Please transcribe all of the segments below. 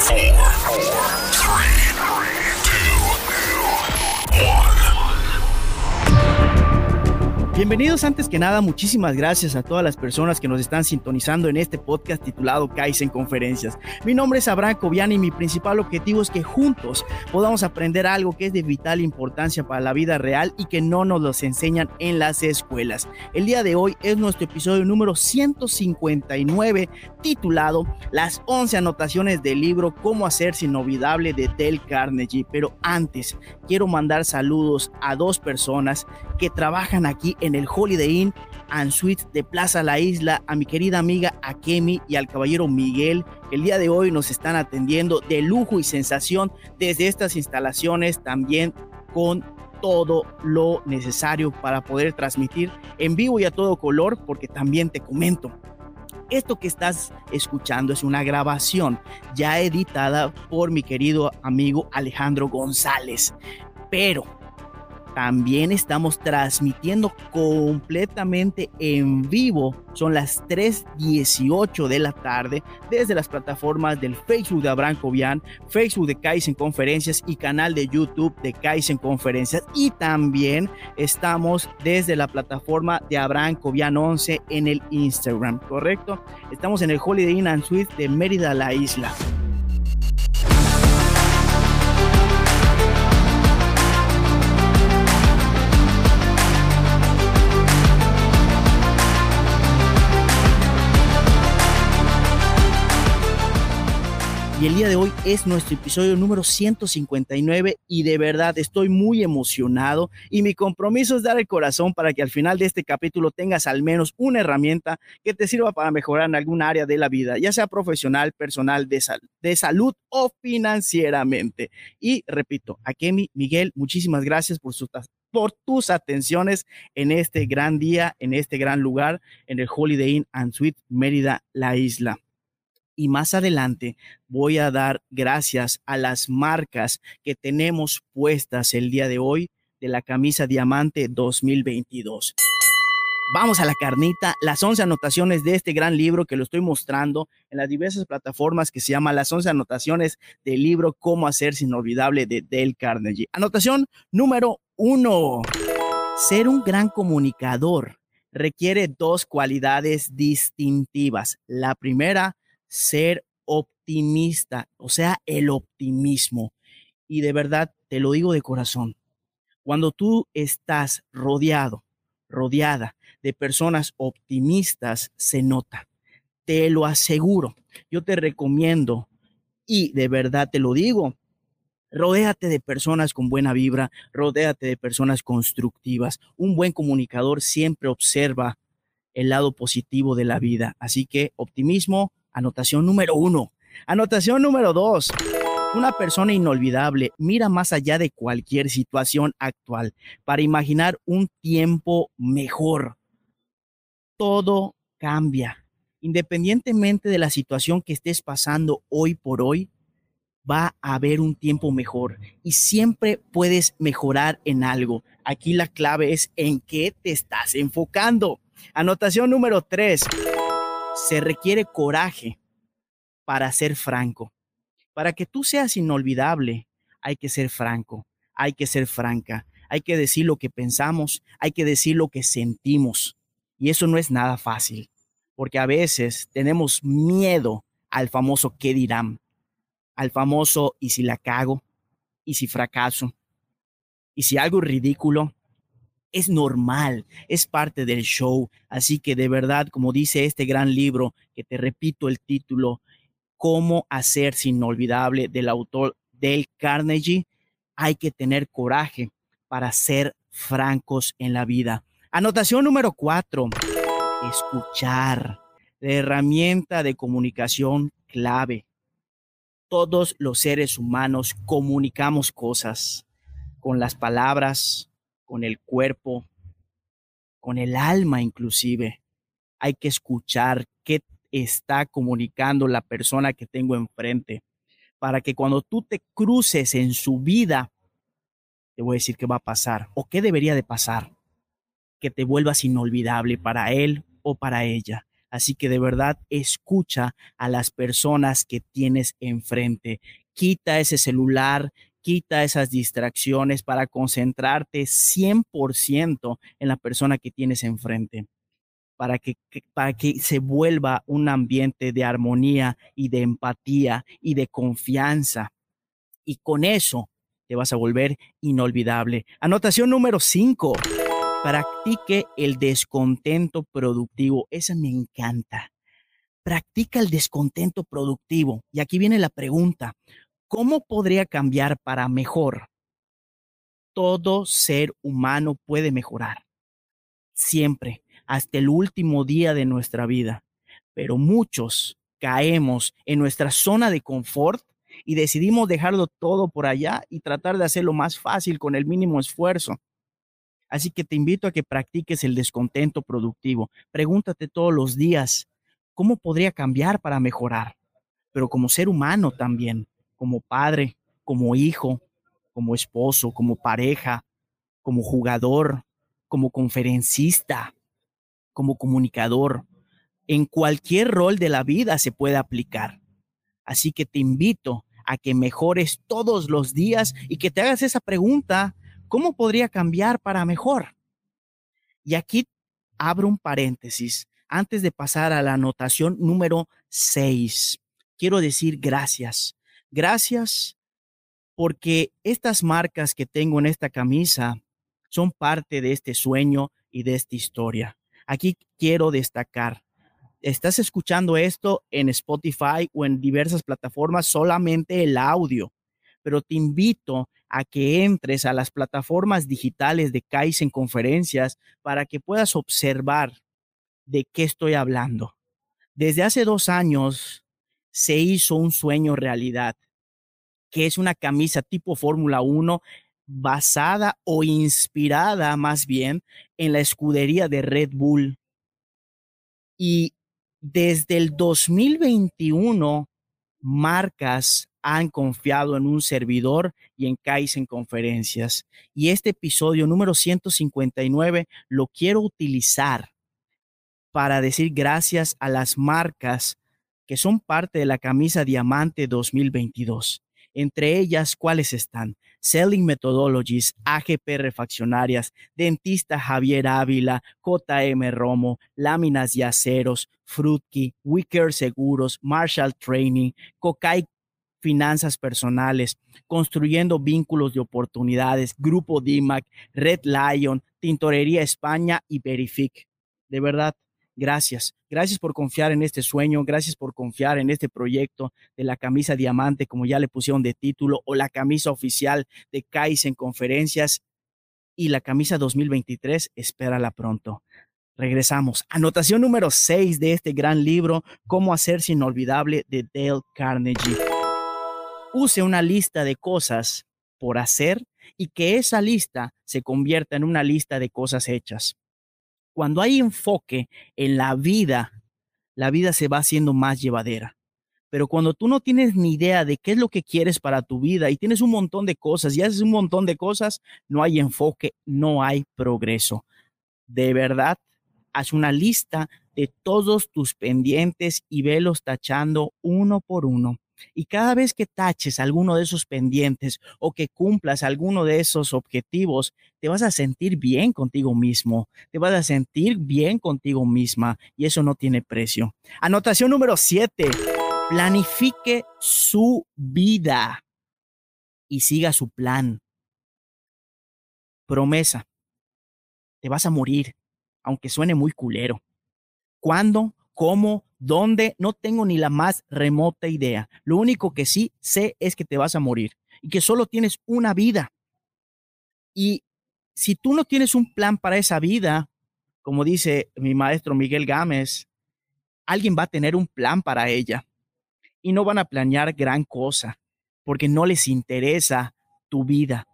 Hey. Bienvenidos antes que nada, muchísimas gracias a todas las personas que nos están sintonizando en este podcast titulado Kaizen Conferencias. Mi nombre es Abraham Cobian y mi principal objetivo es que juntos podamos aprender algo que es de vital importancia para la vida real y que no nos los enseñan en las escuelas. El día de hoy es nuestro episodio número 159 titulado Las 11 anotaciones del libro Cómo hacerse inolvidable de Dale Carnegie. Pero antes quiero mandar saludos a dos personas que trabajan aquí en el Holiday Inn and Suite de Plaza La Isla, a mi querida amiga Akemi y al caballero Miguel, que el día de hoy nos están atendiendo de lujo y sensación desde estas instalaciones, también con todo lo necesario para poder transmitir en vivo y a todo color, porque también te comento, esto que estás escuchando es una grabación ya editada por mi querido amigo Alejandro González, pero también estamos transmitiendo completamente en vivo. Son las 3.18 de la tarde desde las plataformas del Facebook de Abraham Cobian, Facebook de Kaizen Conferencias y canal de YouTube de Kaizen Conferencias. Y también estamos desde la plataforma de Abraham Cobian 11 en el Instagram, ¿correcto? Estamos en el Holiday Inn and Suite de Mérida, la isla. Y el día de hoy es nuestro episodio número 159 y de verdad estoy muy emocionado y mi compromiso es dar el corazón para que al final de este capítulo tengas al menos una herramienta que te sirva para mejorar en algún área de la vida, ya sea profesional, personal, de, de salud o financieramente. Y repito, a Kemi, Miguel, muchísimas gracias por por tus atenciones en este gran día, en este gran lugar, en el Holiday Inn and Suite Mérida, la isla y más adelante voy a dar gracias a las marcas que tenemos puestas el día de hoy de la camisa Diamante 2022. Vamos a la carnita, las 11 anotaciones de este gran libro que lo estoy mostrando en las diversas plataformas que se llama Las 11 anotaciones del libro Cómo hacerse inolvidable de Dale Carnegie. Anotación número uno. Ser un gran comunicador requiere dos cualidades distintivas. La primera, ser optimista, o sea, el optimismo. Y de verdad, te lo digo de corazón, cuando tú estás rodeado, rodeada de personas optimistas, se nota. Te lo aseguro. Yo te recomiendo y de verdad te lo digo, Rodéate de personas con buena vibra, rodéate de personas constructivas. Un buen comunicador siempre observa el lado positivo de la vida. Así que optimismo, Anotación número uno. Anotación número dos. Una persona inolvidable mira más allá de cualquier situación actual para imaginar un tiempo mejor. Todo cambia. Independientemente de la situación que estés pasando hoy por hoy, va a haber un tiempo mejor y siempre puedes mejorar en algo. Aquí la clave es en qué te estás enfocando. Anotación número tres se requiere coraje para ser franco. Para que tú seas inolvidable, hay que ser franco, hay que ser franca, hay que decir lo que pensamos, hay que decir lo que sentimos. Y eso no es nada fácil, porque a veces tenemos miedo al famoso qué dirán, al famoso y si la cago, y si fracaso, y si algo ridículo, es normal, es parte del show. Así que de verdad, como dice este gran libro, que te repito el título, Cómo hacerse inolvidable del autor del Carnegie, hay que tener coraje para ser francos en la vida. Anotación número cuatro, escuchar, la herramienta de comunicación clave. Todos los seres humanos comunicamos cosas con las palabras, con el cuerpo, con el alma inclusive. Hay que escuchar qué está comunicando la persona que tengo enfrente para que cuando tú te cruces en su vida, te voy a decir qué va a pasar o qué debería de pasar, que te vuelvas inolvidable para él o para ella. Así que de verdad escucha a las personas que tienes enfrente. Quita ese celular, quita esas distracciones para concentrarte 100% en la persona que tienes enfrente. Para que, para que se vuelva un ambiente de armonía y de empatía y de confianza. Y con eso te vas a volver inolvidable. Anotación número 5 Practique el descontento productivo. Esa me encanta. Practica el descontento productivo. Y aquí viene la pregunta. ¿Cómo podría cambiar para mejor? Todo ser humano puede mejorar. Siempre, hasta el último día de nuestra vida. Pero muchos caemos en nuestra zona de confort y decidimos dejarlo todo por allá y tratar de hacerlo más fácil con el mínimo esfuerzo. Así que te invito a que practiques el descontento productivo. Pregúntate todos los días, ¿cómo podría cambiar para mejorar? Pero como ser humano también, como padre, como hijo, como esposo, como pareja, como jugador, como conferencista, como comunicador. En cualquier rol de la vida se puede aplicar. Así que te invito a que mejores todos los días y que te hagas esa pregunta ¿Cómo podría cambiar para mejor? Y aquí abro un paréntesis antes de pasar a la anotación número 6. Quiero decir gracias. Gracias porque estas marcas que tengo en esta camisa son parte de este sueño y de esta historia. Aquí quiero destacar, estás escuchando esto en Spotify o en diversas plataformas, solamente el audio, pero te invito a que entres a las plataformas digitales de Kaizen Conferencias para que puedas observar de qué estoy hablando. Desde hace dos años se hizo un sueño realidad, que es una camisa tipo Fórmula 1 basada o inspirada más bien en la escudería de Red Bull. Y desde el 2021, marcas han confiado en un servidor y en Kaizen Conferencias. Y este episodio número 159 lo quiero utilizar para decir gracias a las marcas que son parte de la camisa Diamante 2022. Entre ellas, ¿cuáles están? Selling Methodologies, AGP Refaccionarias, Dentista Javier Ávila, JM Romo, Láminas y Aceros, Fruitkey, Wicker Seguros, Marshall Training, Cocay finanzas personales, construyendo vínculos de oportunidades, Grupo DIMAC, Red Lion, Tintorería España y Verific. De verdad, gracias. Gracias por confiar en este sueño, gracias por confiar en este proyecto de la camisa diamante, como ya le pusieron de título, o la camisa oficial de en Conferencias y la camisa 2023, espérala pronto. Regresamos. Anotación número 6 de este gran libro, Cómo hacerse inolvidable de Dale Carnegie use una lista de cosas por hacer y que esa lista se convierta en una lista de cosas hechas. Cuando hay enfoque en la vida, la vida se va haciendo más llevadera. Pero cuando tú no tienes ni idea de qué es lo que quieres para tu vida y tienes un montón de cosas y haces un montón de cosas, no hay enfoque, no hay progreso. De verdad, haz una lista de todos tus pendientes y velos tachando uno por uno. Y cada vez que taches alguno de esos pendientes o que cumplas alguno de esos objetivos, te vas a sentir bien contigo mismo, te vas a sentir bien contigo misma y eso no tiene precio. Anotación número siete, planifique su vida y siga su plan. Promesa, te vas a morir, aunque suene muy culero. ¿Cuándo? ¿Cómo? ¿Dónde? No tengo ni la más remota idea. Lo único que sí sé es que te vas a morir y que solo tienes una vida. Y si tú no tienes un plan para esa vida, como dice mi maestro Miguel Gámez, alguien va a tener un plan para ella y no van a planear gran cosa porque no les interesa tu vida.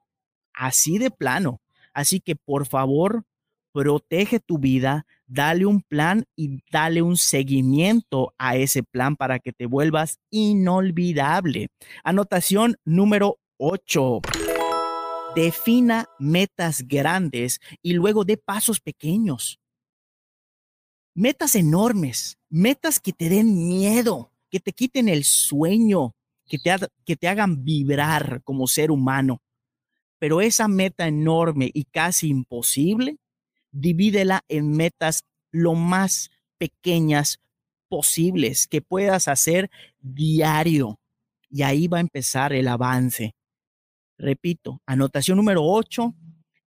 Así de plano. Así que por favor, protege tu vida, dale un plan y dale un seguimiento a ese plan para que te vuelvas inolvidable. Anotación número 8. Defina metas grandes y luego dé pasos pequeños. Metas enormes, metas que te den miedo, que te quiten el sueño, que te, que te hagan vibrar como ser humano. Pero esa meta enorme y casi imposible, divídela en metas lo más pequeñas posibles que puedas hacer diario. Y ahí va a empezar el avance. Repito, anotación número 8,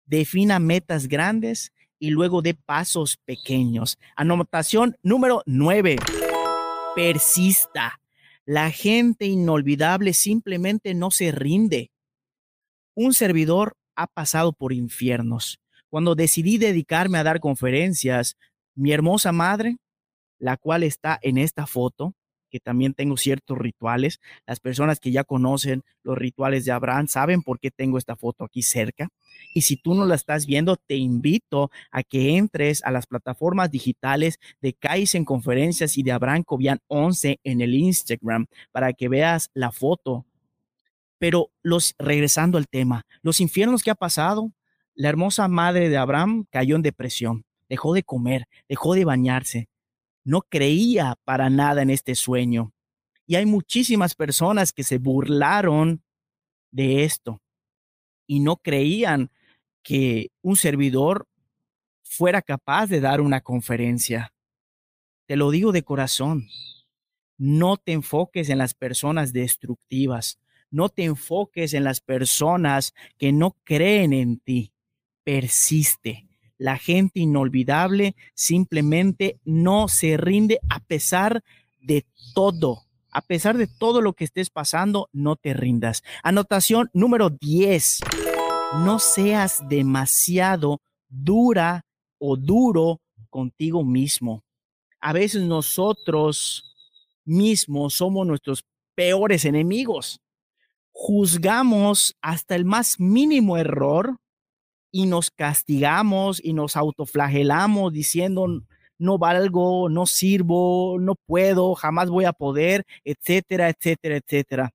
defina metas grandes y luego de pasos pequeños. Anotación número 9, persista. La gente inolvidable simplemente no se rinde. Un servidor ha pasado por infiernos. Cuando decidí dedicarme a dar conferencias, mi hermosa madre, la cual está en esta foto, que también tengo ciertos rituales. Las personas que ya conocen los rituales de Abraham saben por qué tengo esta foto aquí cerca. Y si tú no la estás viendo, te invito a que entres a las plataformas digitales de en Conferencias y de Abraham Cobian 11 en el Instagram para que veas la foto. Pero los regresando al tema, los infiernos que ha pasado, la hermosa madre de Abraham cayó en depresión, dejó de comer, dejó de bañarse, no creía para nada en este sueño. Y hay muchísimas personas que se burlaron de esto y no creían que un servidor fuera capaz de dar una conferencia. Te lo digo de corazón. No te enfoques en las personas destructivas. No te enfoques en las personas que no creen en ti. Persiste la gente inolvidable simplemente no se rinde a pesar de todo. A pesar de todo lo que estés pasando, no te rindas. Anotación número 10. No seas demasiado dura o duro contigo mismo. A veces nosotros mismos somos nuestros peores enemigos. Juzgamos hasta el más mínimo error y nos castigamos y nos autoflagelamos diciendo no valgo, no sirvo, no puedo, jamás voy a poder, etcétera, etcétera, etcétera.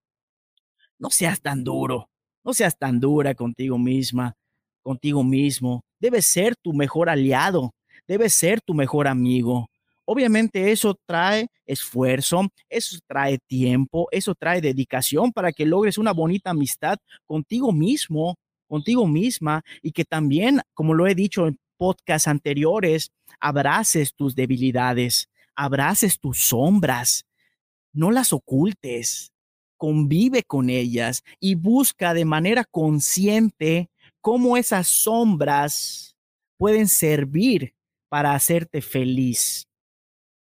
No seas tan duro, no seas tan dura contigo misma, contigo mismo. Debes ser tu mejor aliado, debes ser tu mejor amigo. Obviamente eso trae esfuerzo, eso trae tiempo, eso trae dedicación para que logres una bonita amistad contigo mismo, contigo misma y que también, como lo he dicho en podcasts anteriores, abraces tus debilidades, abraces tus sombras, no las ocultes, convive con ellas y busca de manera consciente cómo esas sombras pueden servir para hacerte feliz,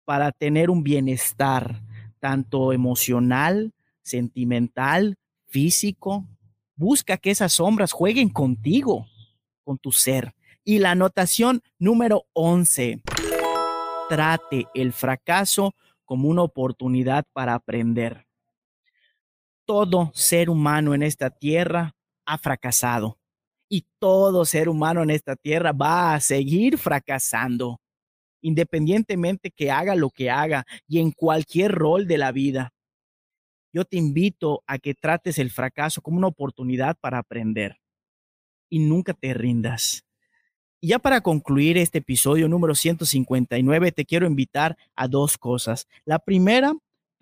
para tener un bienestar tanto emocional, sentimental, físico, Busca que esas sombras jueguen contigo, con tu ser. Y la anotación número 11. Trate el fracaso como una oportunidad para aprender. Todo ser humano en esta tierra ha fracasado y todo ser humano en esta tierra va a seguir fracasando, independientemente que haga lo que haga y en cualquier rol de la vida yo te invito a que trates el fracaso como una oportunidad para aprender y nunca te rindas. Y ya para concluir este episodio número 159, te quiero invitar a dos cosas. La primera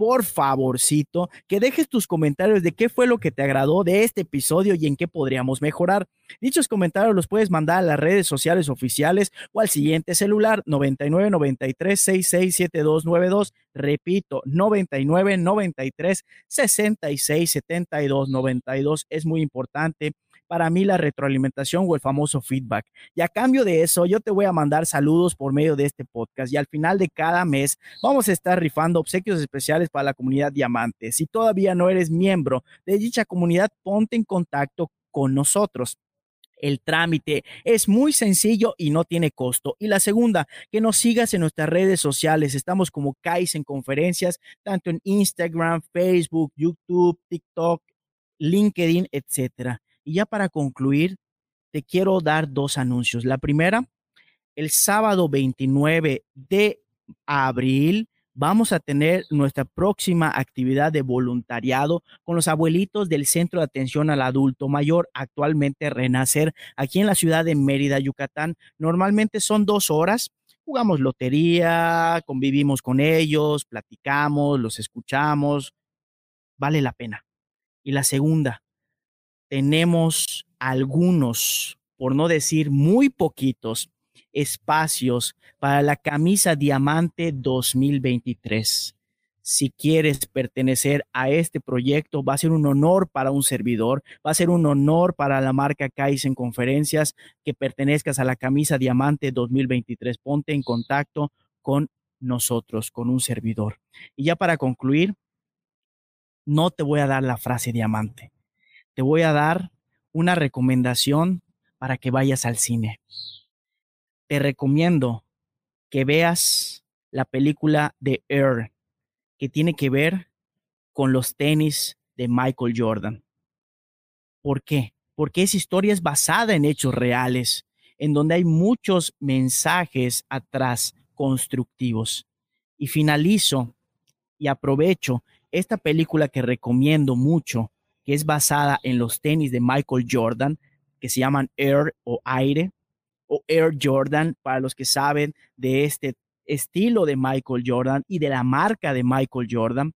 por favorcito, que dejes tus comentarios de qué fue lo que te agradó de este episodio y en qué podríamos mejorar. Dichos comentarios los puedes mandar a las redes sociales oficiales o al siguiente celular 99 93 66 7292. Repito, 99 93 66 72 92. Es muy importante para mí la retroalimentación o el famoso feedback. Y a cambio de eso, yo te voy a mandar saludos por medio de este podcast y al final de cada mes vamos a estar rifando obsequios especiales para la comunidad Diamante. Si todavía no eres miembro de dicha comunidad, ponte en contacto con nosotros. El trámite es muy sencillo y no tiene costo. Y la segunda, que nos sigas en nuestras redes sociales. Estamos como Kais en conferencias, tanto en Instagram, Facebook, YouTube, TikTok, LinkedIn, etcétera. Y ya para concluir, te quiero dar dos anuncios. La primera, el sábado 29 de abril vamos a tener nuestra próxima actividad de voluntariado con los abuelitos del Centro de Atención al Adulto Mayor, actualmente Renacer, aquí en la ciudad de Mérida, Yucatán. Normalmente son dos horas jugamos lotería, convivimos con ellos, platicamos, los escuchamos, vale la pena. Y la segunda, tenemos algunos, por no decir muy poquitos, espacios para la camisa Diamante 2023. Si quieres pertenecer a este proyecto, va a ser un honor para un servidor, va a ser un honor para la marca Kaizen Conferencias que pertenezcas a la camisa Diamante 2023. Ponte en contacto con nosotros, con un servidor. Y ya para concluir, no te voy a dar la frase diamante, te voy a dar una recomendación para que vayas al cine te recomiendo que veas la película de Air, que tiene que ver con los tenis de Michael Jordan. ¿Por qué? Porque esa historia es basada en hechos reales, en donde hay muchos mensajes atrás constructivos. Y finalizo y aprovecho esta película que recomiendo mucho, que es basada en los tenis de Michael Jordan, que se llaman Air o Aire, o Air Jordan, para los que saben de este estilo de Michael Jordan y de la marca de Michael Jordan.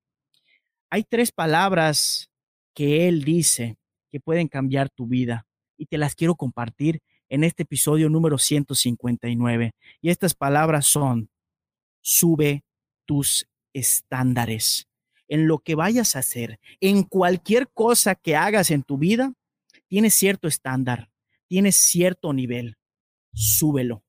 Hay tres palabras que él dice que pueden cambiar tu vida y te las quiero compartir en este episodio número 159. Y estas palabras son, sube tus estándares. En lo que vayas a hacer, en cualquier cosa que hagas en tu vida, tienes cierto estándar, tienes cierto nivel súbelo.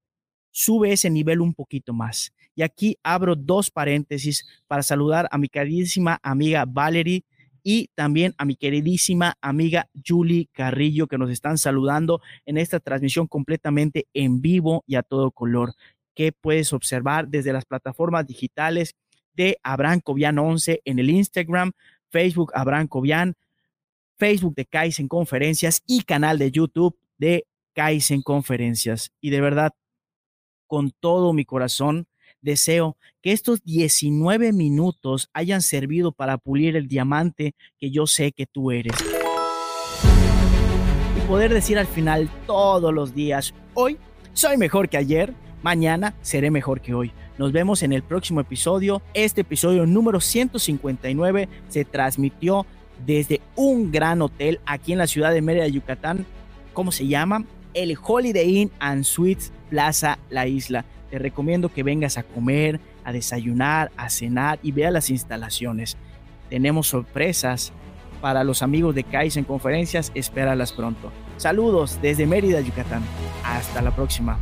Sube ese nivel un poquito más. Y aquí abro dos paréntesis para saludar a mi queridísima amiga Valerie y también a mi queridísima amiga Julie Carrillo que nos están saludando en esta transmisión completamente en vivo y a todo color que puedes observar desde las plataformas digitales de Abraham Cobian 11 en el Instagram, Facebook Abraham Cobian, Facebook de Kaizen Conferencias y canal de YouTube de en Conferencias. Y de verdad, con todo mi corazón, deseo que estos 19 minutos hayan servido para pulir el diamante que yo sé que tú eres. Y poder decir al final todos los días, hoy soy mejor que ayer, mañana seré mejor que hoy. Nos vemos en el próximo episodio. Este episodio número 159 se transmitió desde un gran hotel aquí en la ciudad de Mérida, Yucatán. ¿Cómo se llama? el Holiday Inn and Suites Plaza La Isla. Te recomiendo que vengas a comer, a desayunar, a cenar y vea las instalaciones. Tenemos sorpresas para los amigos de Kaizen Conferencias, espéralas pronto. Saludos desde Mérida, Yucatán. Hasta la próxima.